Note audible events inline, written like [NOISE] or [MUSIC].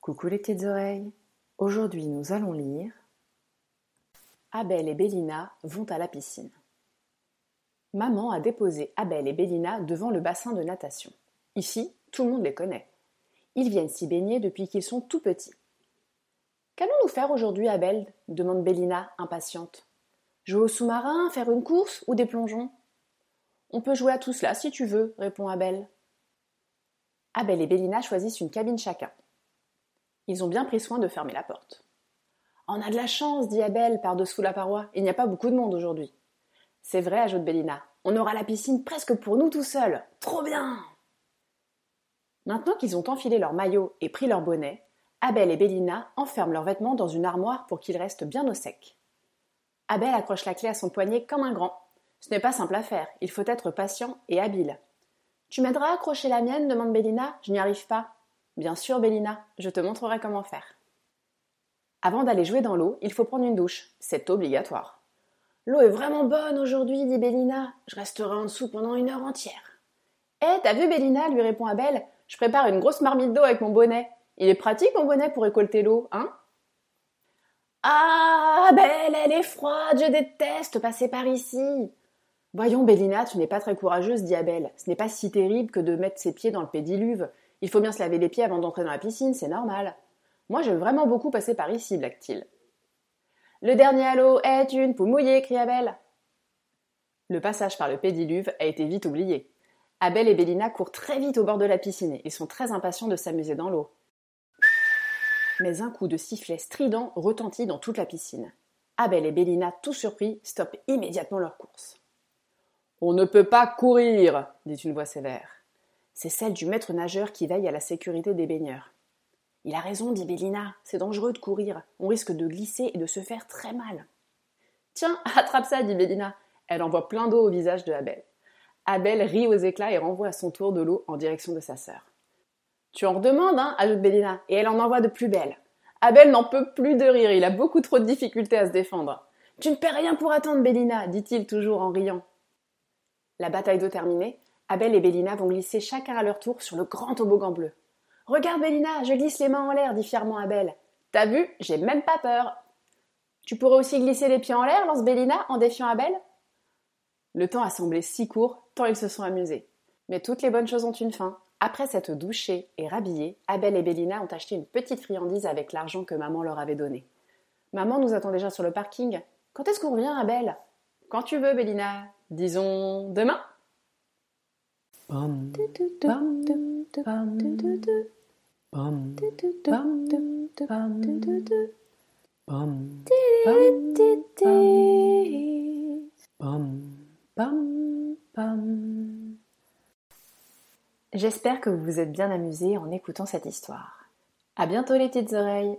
Coucou les petites oreilles. Aujourd'hui, nous allons lire Abel et Bélina vont à la piscine. Maman a déposé Abel et Bélina devant le bassin de natation. Ici, tout le monde les connaît. Ils viennent s'y baigner depuis qu'ils sont tout petits. Qu'allons-nous faire aujourd'hui, Abel? demande Bélina, impatiente. Jouer au sous-marin, faire une course ou des plongeons? On peut jouer à tout cela si tu veux, répond Abel. Abel et Bélina choisissent une cabine chacun. Ils ont bien pris soin de fermer la porte. On a de la chance, dit Abel par-dessous la paroi. Il n'y a pas beaucoup de monde aujourd'hui. C'est vrai, ajoute Bélina. On aura la piscine presque pour nous tout seuls. Trop bien Maintenant qu'ils ont enfilé leur maillot et pris leur bonnet, Abel et Bélina enferment leurs vêtements dans une armoire pour qu'ils restent bien au sec. Abel accroche la clé à son poignet comme un grand. Ce n'est pas simple à faire, il faut être patient et habile. Tu m'aideras à accrocher la mienne demande Bélina. Je n'y arrive pas. Bien sûr, Bélina, je te montrerai comment faire. Avant d'aller jouer dans l'eau, il faut prendre une douche. C'est obligatoire. L'eau est vraiment bonne aujourd'hui, dit Bélina. Je resterai en dessous pendant une heure entière. Eh, t'as vu Bélina lui répond Abel. Je prépare une grosse marmite d'eau avec mon bonnet. Il est pratique mon bonnet pour récolter l'eau, hein? Ah, Abel, elle est froide, je déteste passer par ici. Voyons, Bélina, tu n'es pas très courageuse, dit Abel. Ce n'est pas si terrible que de mettre ses pieds dans le pédiluve. Il faut bien se laver les pieds avant d'entrer dans la piscine, c'est normal. Moi, j'aime vraiment beaucoup passer par ici, blague-t-il. Le dernier l'eau est une poule mouillée, crie Abel. Le passage par le pédiluve a été vite oublié. Abel et Bélina courent très vite au bord de la piscine. Ils sont très impatients de s'amuser dans l'eau. Mais un coup de sifflet strident retentit dans toute la piscine. Abel et Bélina, tout surpris, stoppent immédiatement leur course. On ne peut pas courir, dit une voix sévère. C'est celle du maître nageur qui veille à la sécurité des baigneurs. Il a raison, dit Bélina, c'est dangereux de courir, on risque de glisser et de se faire très mal. Tiens, [LAUGHS] attrape ça, dit Bélina. Elle envoie plein d'eau au visage de Abel. Abel rit aux éclats et renvoie à son tour de l'eau en direction de sa sœur. Tu en redemandes, hein ajoute Bélina, et elle en envoie de plus belles. Abel n'en peut plus de rire, il a beaucoup trop de difficultés à se défendre. Tu ne perds rien pour attendre, Bélina, dit-il toujours en riant. La bataille d'eau terminée, Abel et Bélina vont glisser chacun à leur tour sur le grand toboggan bleu. Regarde, Bélina, je glisse les mains en l'air, dit fièrement Abel. T'as vu, j'ai même pas peur. Tu pourrais aussi glisser les pieds en l'air, lance Bélina en défiant Abel. Le temps a semblé si court, tant ils se sont amusés. Mais toutes les bonnes choses ont une fin. Après s'être douchés et rhabillés, Abel et Bélina ont acheté une petite friandise avec l'argent que maman leur avait donné. Maman nous attend déjà sur le parking. Quand est-ce qu'on revient, Abel? Quand tu veux, Bélina. Disons demain J'espère que vous vous êtes bien amusés en écoutant cette histoire. À bientôt les petites oreilles